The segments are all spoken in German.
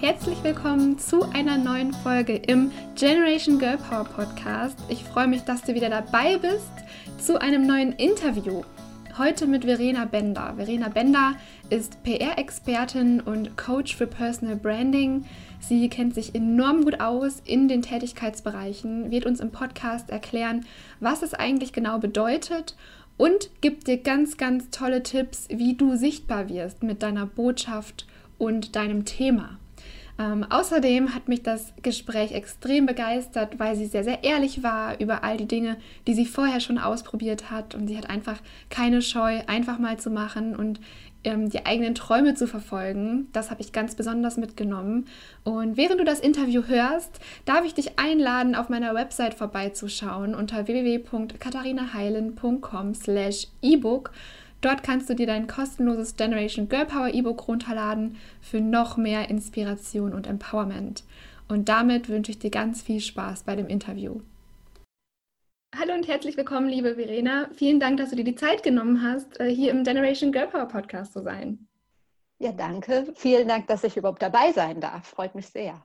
herzlich willkommen zu einer neuen Folge im Generation Girl Power Podcast. Ich freue mich, dass du wieder dabei bist zu einem neuen Interview. Heute mit Verena Bender. Verena Bender ist PR-Expertin und Coach für Personal Branding. Sie kennt sich enorm gut aus in den Tätigkeitsbereichen, wird uns im Podcast erklären, was es eigentlich genau bedeutet und gibt dir ganz, ganz tolle Tipps, wie du sichtbar wirst mit deiner Botschaft und deinem Thema. Ähm, außerdem hat mich das Gespräch extrem begeistert, weil sie sehr, sehr ehrlich war über all die Dinge, die sie vorher schon ausprobiert hat. Und sie hat einfach keine Scheu, einfach mal zu machen und ähm, die eigenen Träume zu verfolgen. Das habe ich ganz besonders mitgenommen. Und während du das Interview hörst, darf ich dich einladen, auf meiner Website vorbeizuschauen unter www.katharinaheilen.com slash ebook. Dort kannst du dir dein kostenloses Generation Girl Power E-Book runterladen für noch mehr Inspiration und Empowerment. Und damit wünsche ich dir ganz viel Spaß bei dem Interview. Hallo und herzlich willkommen, liebe Verena. Vielen Dank, dass du dir die Zeit genommen hast, äh, hier im Generation Girl Power Podcast zu sein. Ja, danke. Vielen Dank, dass ich überhaupt dabei sein darf. Freut mich sehr.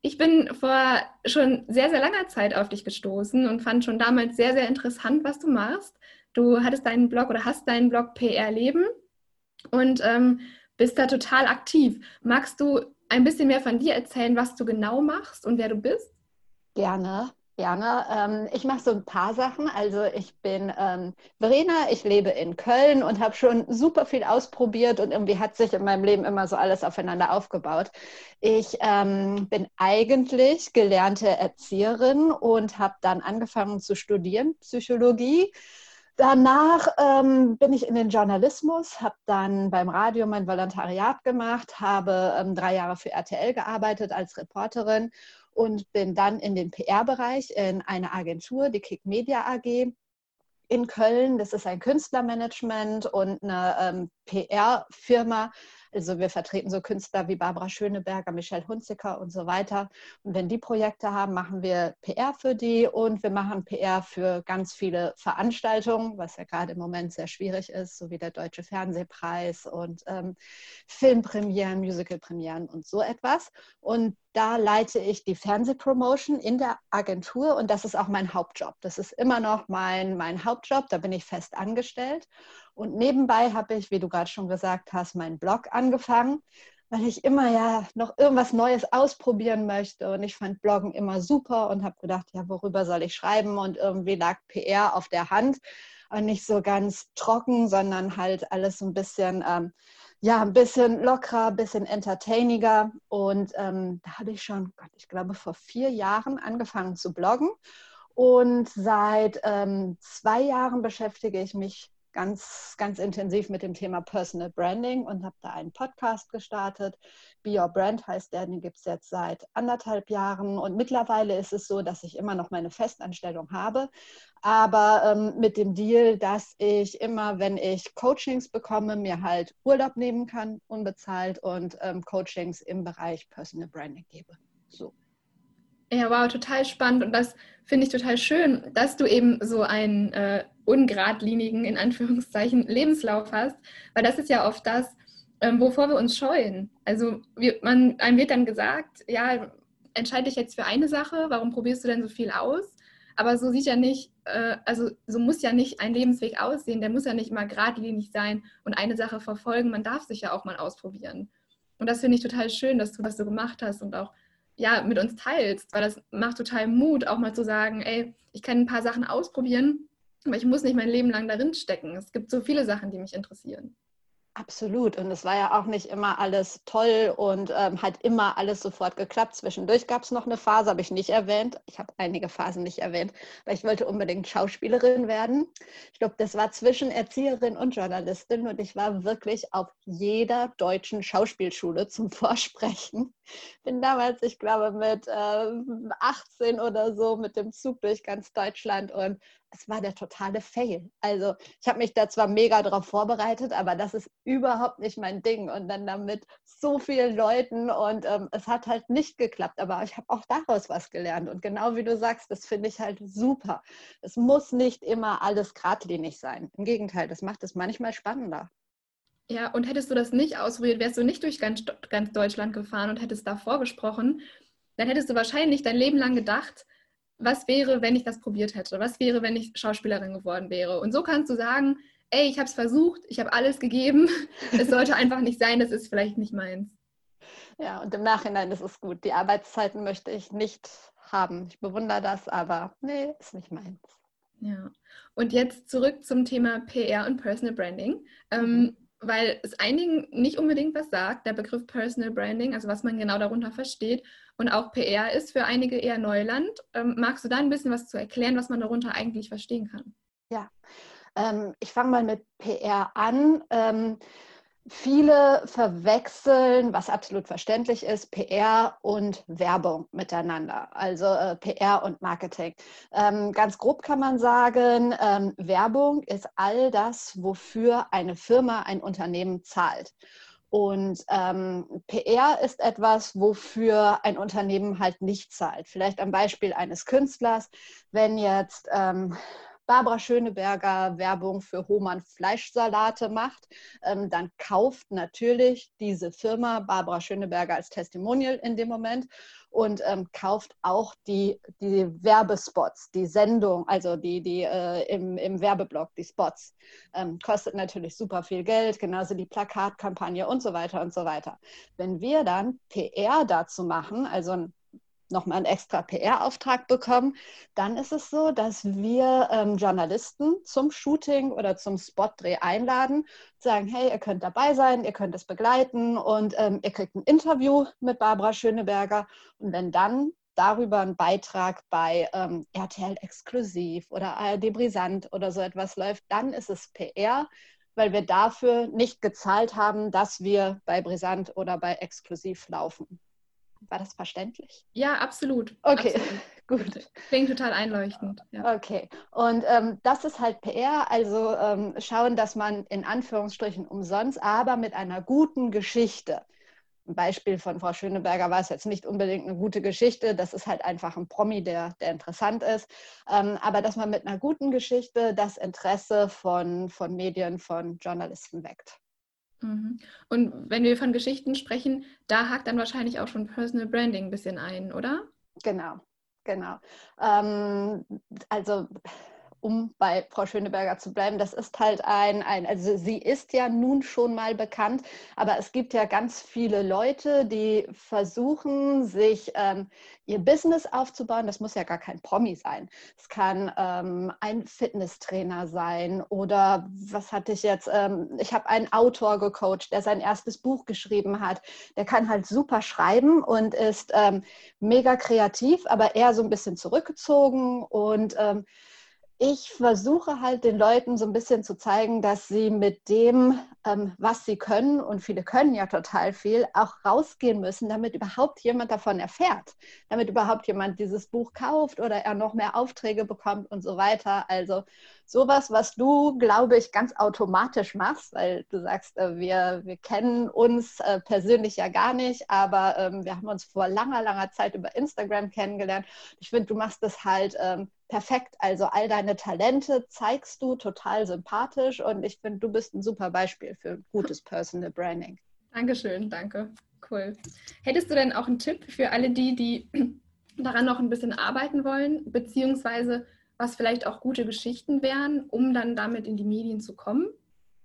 Ich bin vor schon sehr, sehr langer Zeit auf dich gestoßen und fand schon damals sehr, sehr interessant, was du machst. Du hattest deinen Blog oder hast deinen Blog PR Leben und ähm, bist da total aktiv. Magst du ein bisschen mehr von dir erzählen, was du genau machst und wer du bist? Gerne. Gerne. Ähm, ich mache so ein paar Sachen. Also ich bin ähm, Verena, ich lebe in Köln und habe schon super viel ausprobiert und irgendwie hat sich in meinem Leben immer so alles aufeinander aufgebaut. Ich ähm, bin eigentlich gelernte Erzieherin und habe dann angefangen zu studieren, Psychologie Danach ähm, bin ich in den Journalismus, habe dann beim Radio mein Volontariat gemacht, habe ähm, drei Jahre für RTL gearbeitet als Reporterin und bin dann in den PR-Bereich in eine Agentur, die Kick Media AG in Köln. Das ist ein Künstlermanagement und eine ähm, PR-Firma, also wir vertreten so Künstler wie Barbara Schöneberger, Michelle Hunziker und so weiter. Und wenn die Projekte haben, machen wir PR für die und wir machen PR für ganz viele Veranstaltungen, was ja gerade im Moment sehr schwierig ist, so wie der Deutsche Fernsehpreis und ähm, Filmpremieren, Musicalpremieren und so etwas. Und da leite ich die Fernsehpromotion in der Agentur und das ist auch mein Hauptjob. Das ist immer noch mein, mein Hauptjob, da bin ich fest angestellt. Und nebenbei habe ich, wie du gerade schon gesagt hast, meinen Blog angefangen, weil ich immer ja noch irgendwas Neues ausprobieren möchte. Und ich fand Bloggen immer super und habe gedacht, ja, worüber soll ich schreiben? Und irgendwie lag PR auf der Hand. Und nicht so ganz trocken, sondern halt alles so ein bisschen, ähm, ja, ein bisschen lockerer, ein bisschen entertainiger. Und ähm, da habe ich schon, Gott, ich glaube, vor vier Jahren angefangen zu bloggen. Und seit ähm, zwei Jahren beschäftige ich mich ganz, ganz intensiv mit dem Thema Personal Branding und habe da einen Podcast gestartet. Be Your Brand heißt der, den gibt es jetzt seit anderthalb Jahren. Und mittlerweile ist es so, dass ich immer noch meine Festanstellung habe, aber ähm, mit dem Deal, dass ich immer, wenn ich Coachings bekomme, mir halt Urlaub nehmen kann, unbezahlt und ähm, Coachings im Bereich Personal Branding gebe. So. Ja, wow, total spannend und das finde ich total schön, dass du eben so einen äh, ungeradlinigen, in Anführungszeichen, Lebenslauf hast, weil das ist ja oft das, ähm, wovor wir uns scheuen. Also wir, man, einem wird dann gesagt, ja, entscheide dich jetzt für eine Sache, warum probierst du denn so viel aus? Aber so sieht ja nicht, äh, also so muss ja nicht ein Lebensweg aussehen, der muss ja nicht immer geradlinig sein und eine Sache verfolgen, man darf sich ja auch mal ausprobieren. Und das finde ich total schön, dass du das so gemacht hast und auch ja, mit uns teilst, weil das macht total Mut, auch mal zu sagen, ey, ich kann ein paar Sachen ausprobieren, aber ich muss nicht mein Leben lang darin stecken. Es gibt so viele Sachen, die mich interessieren. Absolut. Und es war ja auch nicht immer alles toll und ähm, hat immer alles sofort geklappt. Zwischendurch gab es noch eine Phase, habe ich nicht erwähnt. Ich habe einige Phasen nicht erwähnt, weil ich wollte unbedingt Schauspielerin werden. Ich glaube, das war zwischen Erzieherin und Journalistin und ich war wirklich auf jeder deutschen Schauspielschule zum Vorsprechen. Bin damals, ich glaube, mit äh, 18 oder so mit dem Zug durch ganz Deutschland und es war der totale Fail. Also ich habe mich da zwar mega darauf vorbereitet, aber das ist überhaupt nicht mein Ding. Und dann damit so vielen Leuten und ähm, es hat halt nicht geklappt. Aber ich habe auch daraus was gelernt. Und genau wie du sagst, das finde ich halt super. Es muss nicht immer alles geradlinig sein. Im Gegenteil, das macht es manchmal spannender. Ja, und hättest du das nicht ausprobiert, wärst du nicht durch ganz, ganz Deutschland gefahren und hättest davor gesprochen, dann hättest du wahrscheinlich dein Leben lang gedacht, was wäre, wenn ich das probiert hätte? Was wäre, wenn ich Schauspielerin geworden wäre? Und so kannst du sagen, ey, ich habe es versucht, ich habe alles gegeben. Es sollte einfach nicht sein, das ist vielleicht nicht meins. Ja, und im Nachhinein ist es gut. Die Arbeitszeiten möchte ich nicht haben. Ich bewundere das, aber nee, ist nicht meins. Ja, und jetzt zurück zum Thema PR und Personal Branding. Ähm, mhm. Weil es einigen nicht unbedingt was sagt, der Begriff Personal Branding, also was man genau darunter versteht. Und auch PR ist für einige eher Neuland. Ähm, magst du da ein bisschen was zu erklären, was man darunter eigentlich verstehen kann? Ja, ähm, ich fange mal mit PR an. Ähm, viele verwechseln, was absolut verständlich ist, PR und Werbung miteinander, also äh, PR und Marketing. Ähm, ganz grob kann man sagen, ähm, Werbung ist all das, wofür eine Firma, ein Unternehmen zahlt. Und ähm, PR ist etwas, wofür ein Unternehmen halt nicht zahlt. Vielleicht am Beispiel eines Künstlers, wenn jetzt ähm, Barbara Schöneberger Werbung für Hohmann Fleischsalate macht, ähm, dann kauft natürlich diese Firma Barbara Schöneberger als Testimonial in dem Moment und ähm, kauft auch die, die Werbespots, die Sendung, also die, die äh, im, im Werbeblock, die Spots. Ähm, kostet natürlich super viel Geld, genauso die Plakatkampagne und so weiter und so weiter. Wenn wir dann PR dazu machen, also ein nochmal einen extra PR-Auftrag bekommen, dann ist es so, dass wir ähm, Journalisten zum Shooting oder zum Spotdreh einladen, sagen, hey, ihr könnt dabei sein, ihr könnt es begleiten und ähm, ihr kriegt ein Interview mit Barbara Schöneberger. Und wenn dann darüber ein Beitrag bei ähm, RTL Exklusiv oder ARD Brisant oder so etwas läuft, dann ist es PR, weil wir dafür nicht gezahlt haben, dass wir bei Brisant oder bei Exklusiv laufen. War das verständlich? Ja, absolut. Okay, absolut. gut. Klingt total einleuchtend. Ja. Okay, und ähm, das ist halt PR, also ähm, schauen, dass man in Anführungsstrichen umsonst, aber mit einer guten Geschichte. Ein Beispiel von Frau Schöneberger war es jetzt nicht unbedingt eine gute Geschichte, das ist halt einfach ein Promi, der, der interessant ist. Ähm, aber dass man mit einer guten Geschichte das Interesse von, von Medien, von Journalisten weckt. Mhm. Und wenn wir von Geschichten sprechen, da hakt dann wahrscheinlich auch schon Personal Branding ein bisschen ein, oder? Genau, genau. Ähm, also um bei Frau Schöneberger zu bleiben, das ist halt ein, ein, also sie ist ja nun schon mal bekannt, aber es gibt ja ganz viele Leute, die versuchen, sich ähm, ihr Business aufzubauen. Das muss ja gar kein Promi sein. Es kann ähm, ein Fitnesstrainer sein oder was hatte ich jetzt? Ähm, ich habe einen Autor gecoacht, der sein erstes Buch geschrieben hat. Der kann halt super schreiben und ist ähm, mega kreativ, aber eher so ein bisschen zurückgezogen und ähm, ich versuche halt den Leuten so ein bisschen zu zeigen, dass sie mit dem, ähm, was sie können, und viele können ja total viel, auch rausgehen müssen, damit überhaupt jemand davon erfährt, damit überhaupt jemand dieses Buch kauft oder er noch mehr Aufträge bekommt und so weiter. Also sowas, was du, glaube ich, ganz automatisch machst, weil du sagst, äh, wir, wir kennen uns äh, persönlich ja gar nicht, aber ähm, wir haben uns vor langer, langer Zeit über Instagram kennengelernt. Ich finde, du machst das halt ähm, perfekt. Also all deine Talente zeigst du total sympathisch und ich finde, du bist ein super Beispiel für gutes Personal Branding. Dankeschön, danke. Cool. Hättest du denn auch einen Tipp für alle die, die daran noch ein bisschen arbeiten wollen, beziehungsweise was vielleicht auch gute Geschichten wären, um dann damit in die Medien zu kommen?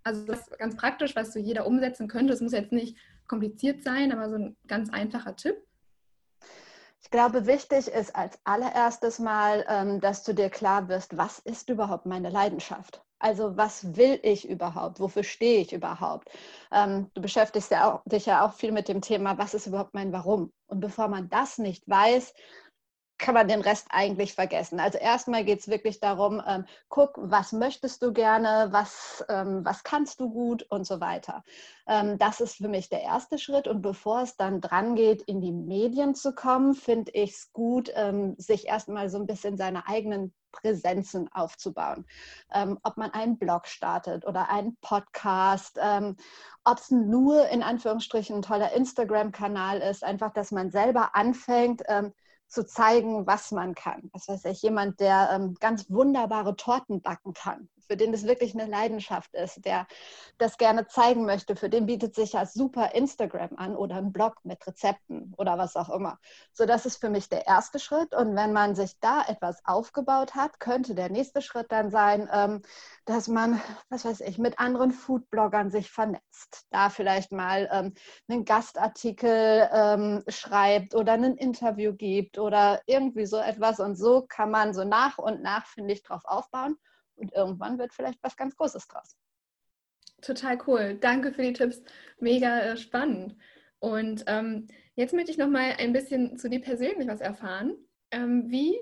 Also das ist ganz praktisch, was so jeder umsetzen könnte. Es muss jetzt nicht kompliziert sein, aber so ein ganz einfacher Tipp. Ich glaube, wichtig ist als allererstes mal, ähm, dass du dir klar wirst, was ist überhaupt meine Leidenschaft? Also was will ich überhaupt? Wofür stehe ich überhaupt? Ähm, du beschäftigst ja auch, dich ja auch viel mit dem Thema, was ist überhaupt mein Warum? Und bevor man das nicht weiß, kann man den Rest eigentlich vergessen. Also erstmal geht es wirklich darum, ähm, guck, was möchtest du gerne, was, ähm, was kannst du gut und so weiter. Ähm, das ist für mich der erste Schritt. Und bevor es dann dran geht, in die Medien zu kommen, finde ich es gut, ähm, sich erstmal so ein bisschen seine eigenen Präsenzen aufzubauen. Ähm, ob man einen Blog startet oder einen Podcast, ähm, ob es nur in Anführungsstrichen ein toller Instagram-Kanal ist, einfach, dass man selber anfängt, ähm, zu zeigen, was man kann. Was weiß ich, jemand, der ähm, ganz wunderbare Torten backen kann, für den das wirklich eine Leidenschaft ist, der das gerne zeigen möchte, für den bietet sich ja super Instagram an oder ein Blog mit Rezepten oder was auch immer. So, das ist für mich der erste Schritt. Und wenn man sich da etwas aufgebaut hat, könnte der nächste Schritt dann sein, ähm, dass man, was weiß ich, mit anderen Foodbloggern sich vernetzt. Da vielleicht mal ähm, einen Gastartikel ähm, schreibt oder ein Interview gibt oder irgendwie so etwas. Und so kann man so nach und nach, finde ich, drauf aufbauen. Und irgendwann wird vielleicht was ganz Großes draus. Total cool. Danke für die Tipps. Mega äh, spannend. Und ähm, jetzt möchte ich noch mal ein bisschen zu dir persönlich was erfahren. Ähm, wie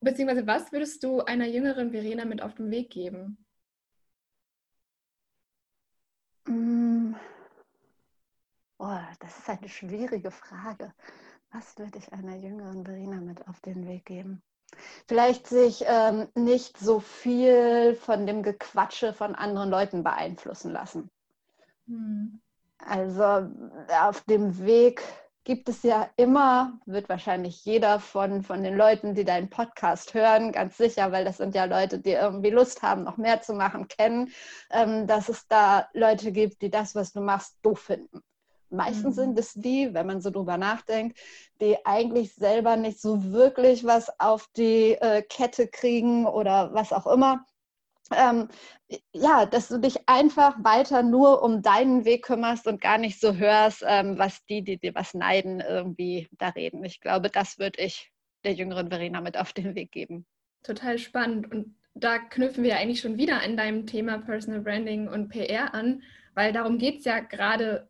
Beziehungsweise was würdest du einer jüngeren Verena mit auf den Weg geben? Mm. Oh, das ist eine schwierige Frage. Was würde ich einer jüngeren Verena mit auf den Weg geben? Vielleicht sich ähm, nicht so viel von dem Gequatsche von anderen Leuten beeinflussen lassen. Hm. Also auf dem Weg gibt es ja immer, wird wahrscheinlich jeder von, von den Leuten, die deinen Podcast hören, ganz sicher, weil das sind ja Leute, die irgendwie Lust haben, noch mehr zu machen, kennen, ähm, dass es da Leute gibt, die das, was du machst, doof finden. Meistens mhm. sind es die, wenn man so drüber nachdenkt, die eigentlich selber nicht so wirklich was auf die äh, Kette kriegen oder was auch immer ähm, ja, dass du dich einfach weiter nur um deinen Weg kümmerst und gar nicht so hörst, ähm, was die, die dir was neiden, irgendwie da reden. Ich glaube, das würde ich der jüngeren Verena mit auf den Weg geben. Total spannend. Und da knüpfen wir eigentlich schon wieder an deinem Thema Personal Branding und PR an, weil darum geht es ja gerade,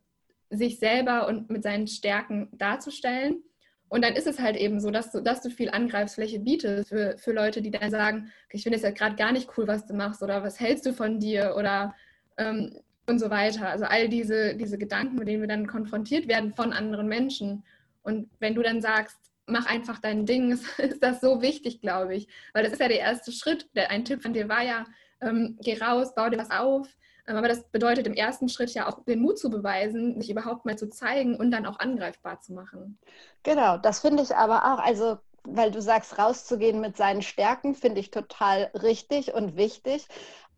sich selber und mit seinen Stärken darzustellen. Und dann ist es halt eben so, dass du, dass du viel Angreifsfläche bietest für, für Leute, die dann sagen, ich finde es ja gerade gar nicht cool, was du machst oder was hältst du von dir oder ähm, und so weiter. Also all diese, diese Gedanken, mit denen wir dann konfrontiert werden von anderen Menschen. Und wenn du dann sagst, mach einfach dein Ding, ist, ist das so wichtig, glaube ich. Weil das ist ja der erste Schritt. Ein Tipp von dir war ja, ähm, geh raus, bau dir was auf, aber das bedeutet im ersten Schritt ja auch den Mut zu beweisen, sich überhaupt mal zu zeigen und dann auch angreifbar zu machen. Genau, das finde ich aber auch, also weil du sagst, rauszugehen mit seinen Stärken, finde ich total richtig und wichtig.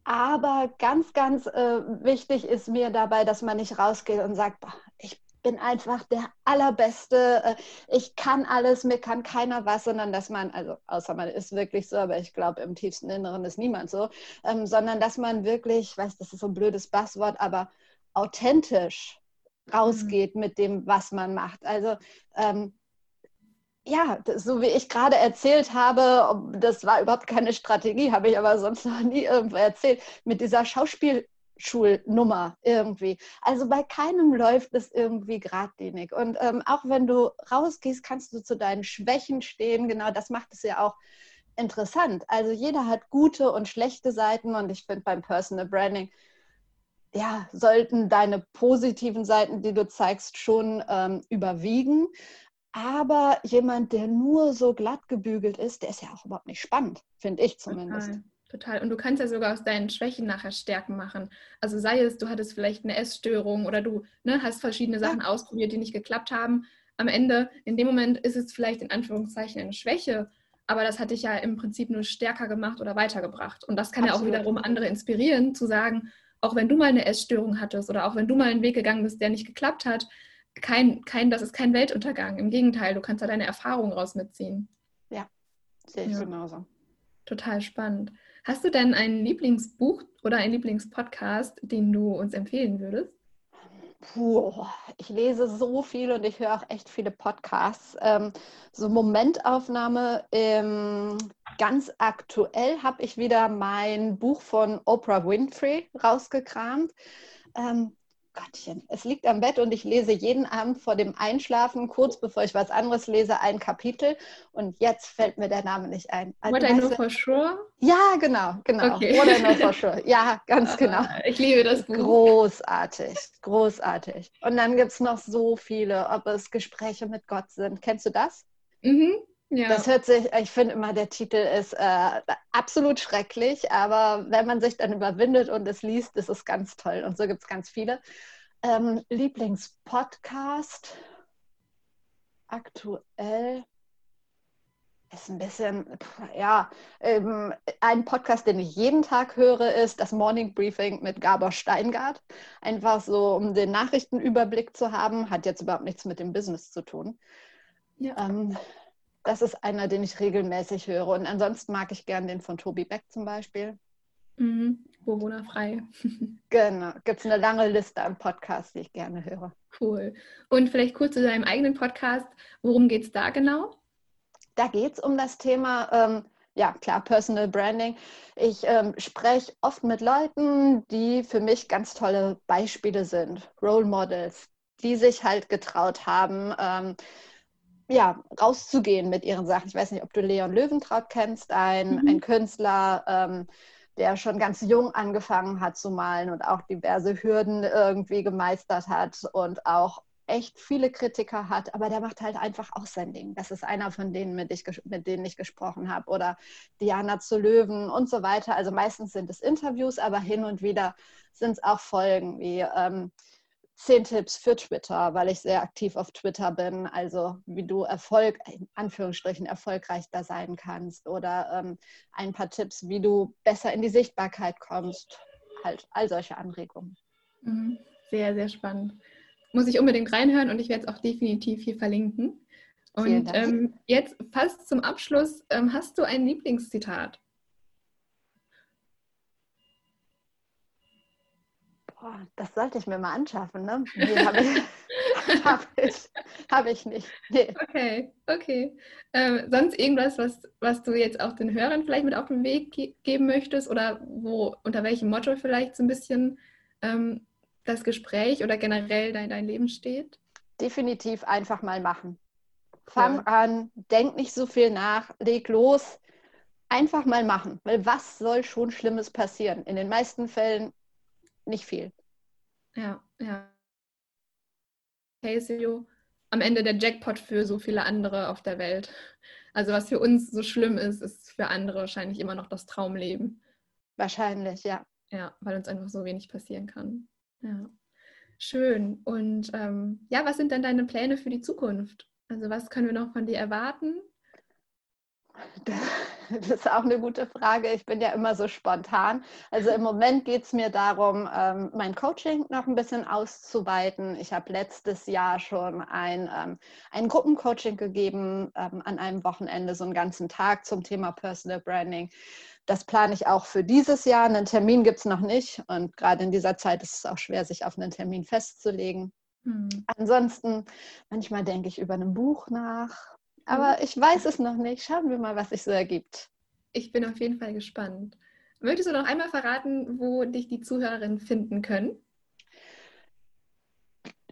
Aber ganz, ganz äh, wichtig ist mir dabei, dass man nicht rausgeht und sagt, boah, ich bin einfach der Allerbeste, äh, ich kann alles, mir kann keiner was, sondern dass man, also außer man ist wirklich so, aber ich glaube, im tiefsten Inneren ist niemand so, ähm, sondern dass man wirklich, ich weiß, das ist so ein blödes Basswort, aber authentisch rausgeht mhm. mit dem, was man macht. Also ähm, ja, so wie ich gerade erzählt habe, das war überhaupt keine Strategie, habe ich aber sonst noch nie irgendwo erzählt, mit dieser Schauspiel- Schulnummer irgendwie. Also bei keinem läuft es irgendwie geradlinig. Und ähm, auch wenn du rausgehst, kannst du zu deinen Schwächen stehen. Genau das macht es ja auch interessant. Also jeder hat gute und schlechte Seiten und ich finde beim Personal Branding, ja, sollten deine positiven Seiten, die du zeigst, schon ähm, überwiegen. Aber jemand, der nur so glatt gebügelt ist, der ist ja auch überhaupt nicht spannend, finde ich zumindest. Total. Total. Und du kannst ja sogar aus deinen Schwächen nachher Stärken machen. Also sei es, du hattest vielleicht eine Essstörung oder du ne, hast verschiedene Sachen ja. ausprobiert, die nicht geklappt haben. Am Ende, in dem Moment ist es vielleicht in Anführungszeichen eine Schwäche, aber das hat dich ja im Prinzip nur stärker gemacht oder weitergebracht. Und das kann Absolut. ja auch wiederum andere inspirieren, zu sagen, auch wenn du mal eine Essstörung hattest oder auch wenn du mal einen Weg gegangen bist, der nicht geklappt hat, kein, kein, das ist kein Weltuntergang. Im Gegenteil, du kannst da deine Erfahrungen raus mitziehen. Ja, sehe ich ja. genauso. Total spannend. Hast du denn ein Lieblingsbuch oder einen Lieblingspodcast, den du uns empfehlen würdest? Puh, ich lese so viel und ich höre auch echt viele Podcasts. Ähm, so Momentaufnahme, ähm, ganz aktuell habe ich wieder mein Buch von Oprah Winfrey rausgekramt. Ähm, Gottchen, es liegt am Bett und ich lese jeden Abend vor dem Einschlafen, kurz bevor ich was anderes lese, ein Kapitel. Und jetzt fällt mir der Name nicht ein. Also, What I Know for Sure? Ja, genau, genau. Okay. What I Know for Sure. Ja, ganz genau. Ich liebe das Buch. Großartig, großartig. Und dann gibt es noch so viele, ob es Gespräche mit Gott sind. Kennst du das? Mhm. Ja. Das hört sich, ich finde immer, der Titel ist äh, absolut schrecklich, aber wenn man sich dann überwindet und es liest, ist es ganz toll. Und so gibt es ganz viele. Ähm, Lieblingspodcast aktuell. ist ein bisschen, ja, ähm, ein Podcast, den ich jeden Tag höre, ist das Morning Briefing mit Gabor Steingart. Einfach so, um den Nachrichtenüberblick zu haben, hat jetzt überhaupt nichts mit dem Business zu tun. Ja. Ähm, das ist einer, den ich regelmäßig höre. Und ansonsten mag ich gern den von Tobi Beck zum Beispiel. Mhm. Bewohnerfrei. genau, gibt es eine lange Liste an Podcasts, die ich gerne höre. Cool. Und vielleicht kurz zu deinem eigenen Podcast. Worum geht es da genau? Da geht es um das Thema, ähm, ja klar, Personal Branding. Ich ähm, spreche oft mit Leuten, die für mich ganz tolle Beispiele sind, Role Models, die sich halt getraut haben, ähm, ja, rauszugehen mit ihren Sachen. Ich weiß nicht, ob du Leon Löwentraut kennst, ein, mhm. ein Künstler, ähm, der schon ganz jung angefangen hat zu malen und auch diverse Hürden irgendwie gemeistert hat und auch echt viele Kritiker hat, aber der macht halt einfach auch sein Ding. Das ist einer von denen, mit, ich, mit denen ich gesprochen habe. Oder Diana zu Löwen und so weiter. Also meistens sind es Interviews, aber hin und wieder sind es auch Folgen wie ähm, zehn Tipps für Twitter, weil ich sehr aktiv auf Twitter bin. Also wie du Erfolg, in Anführungsstrichen, erfolgreich da sein kannst. Oder ähm, ein paar Tipps, wie du besser in die Sichtbarkeit kommst. Halt all solche Anregungen. Mhm. Sehr, sehr spannend muss ich unbedingt reinhören und ich werde es auch definitiv hier verlinken. Und ähm, jetzt fast zum Abschluss, ähm, hast du ein Lieblingszitat? Boah, das sollte ich mir mal anschaffen, ne? Nee, habe ich, hab ich, hab ich, nicht. Nee. Okay, okay. Ähm, sonst irgendwas, was, was du jetzt auch den Hörern vielleicht mit auf den Weg ge geben möchtest oder wo, unter welchem Motto vielleicht so ein bisschen ähm, das Gespräch oder generell dein, dein Leben steht? Definitiv einfach mal machen. Fang ja. an, denk nicht so viel nach, leg los, einfach mal machen. Weil was soll schon Schlimmes passieren? In den meisten Fällen nicht viel. Ja, ja. Casio, am Ende der Jackpot für so viele andere auf der Welt. Also was für uns so schlimm ist, ist für andere wahrscheinlich immer noch das Traumleben. Wahrscheinlich, ja. Ja, weil uns einfach so wenig passieren kann. Ja, schön. Und ähm, ja, was sind denn deine Pläne für die Zukunft? Also was können wir noch von dir erwarten? Das ist auch eine gute Frage. Ich bin ja immer so spontan. Also im Moment geht es mir darum, ähm, mein Coaching noch ein bisschen auszuweiten. Ich habe letztes Jahr schon ein, ähm, ein Gruppencoaching gegeben ähm, an einem Wochenende, so einen ganzen Tag zum Thema Personal Branding. Das plane ich auch für dieses Jahr. Einen Termin gibt es noch nicht. Und gerade in dieser Zeit ist es auch schwer, sich auf einen Termin festzulegen. Hm. Ansonsten, manchmal denke ich über ein Buch nach. Aber hm. ich weiß es noch nicht. Schauen wir mal, was sich so ergibt. Ich bin auf jeden Fall gespannt. Möchtest du noch einmal verraten, wo dich die Zuhörerinnen finden können?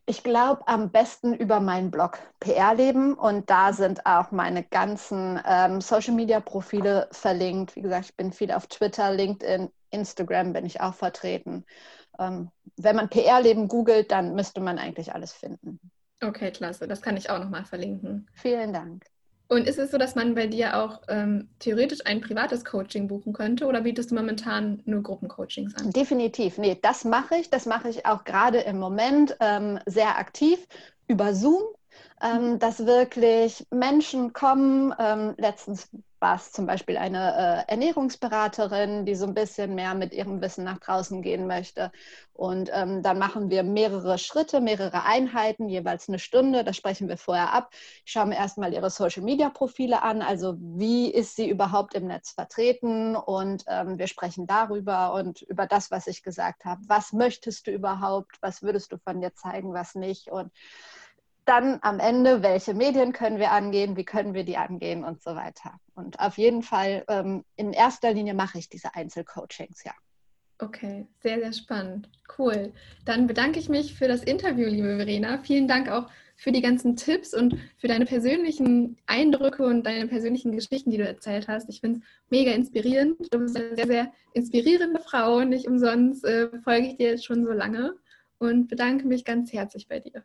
Ich glaube am besten über meinen Blog PR Leben und da sind auch meine ganzen ähm, Social Media Profile verlinkt. Wie gesagt, ich bin viel auf Twitter, LinkedIn, Instagram bin ich auch vertreten. Ähm, wenn man PR Leben googelt, dann müsste man eigentlich alles finden. Okay, klasse. Das kann ich auch nochmal verlinken. Vielen Dank. Und ist es so, dass man bei dir auch ähm, theoretisch ein privates Coaching buchen könnte oder bietest du momentan nur Gruppencoachings an? Definitiv. Nee, das mache ich. Das mache ich auch gerade im Moment ähm, sehr aktiv über Zoom ähm, mhm. dass wirklich Menschen kommen. Ähm, letztens war es zum Beispiel eine äh, Ernährungsberaterin, die so ein bisschen mehr mit ihrem Wissen nach draußen gehen möchte. Und ähm, dann machen wir mehrere Schritte, mehrere Einheiten, jeweils eine Stunde. Das sprechen wir vorher ab. Ich schaue mir erstmal ihre Social-Media-Profile an. Also wie ist sie überhaupt im Netz vertreten? Und ähm, wir sprechen darüber und über das, was ich gesagt habe. Was möchtest du überhaupt? Was würdest du von dir zeigen, was nicht? Und dann am Ende, welche Medien können wir angehen, wie können wir die angehen und so weiter. Und auf jeden Fall, ähm, in erster Linie mache ich diese Einzelcoachings, ja. Okay, sehr, sehr spannend. Cool. Dann bedanke ich mich für das Interview, liebe Verena. Vielen Dank auch für die ganzen Tipps und für deine persönlichen Eindrücke und deine persönlichen Geschichten, die du erzählt hast. Ich finde es mega inspirierend. Du bist eine sehr, sehr inspirierende Frau. Nicht umsonst äh, folge ich dir jetzt schon so lange und bedanke mich ganz herzlich bei dir.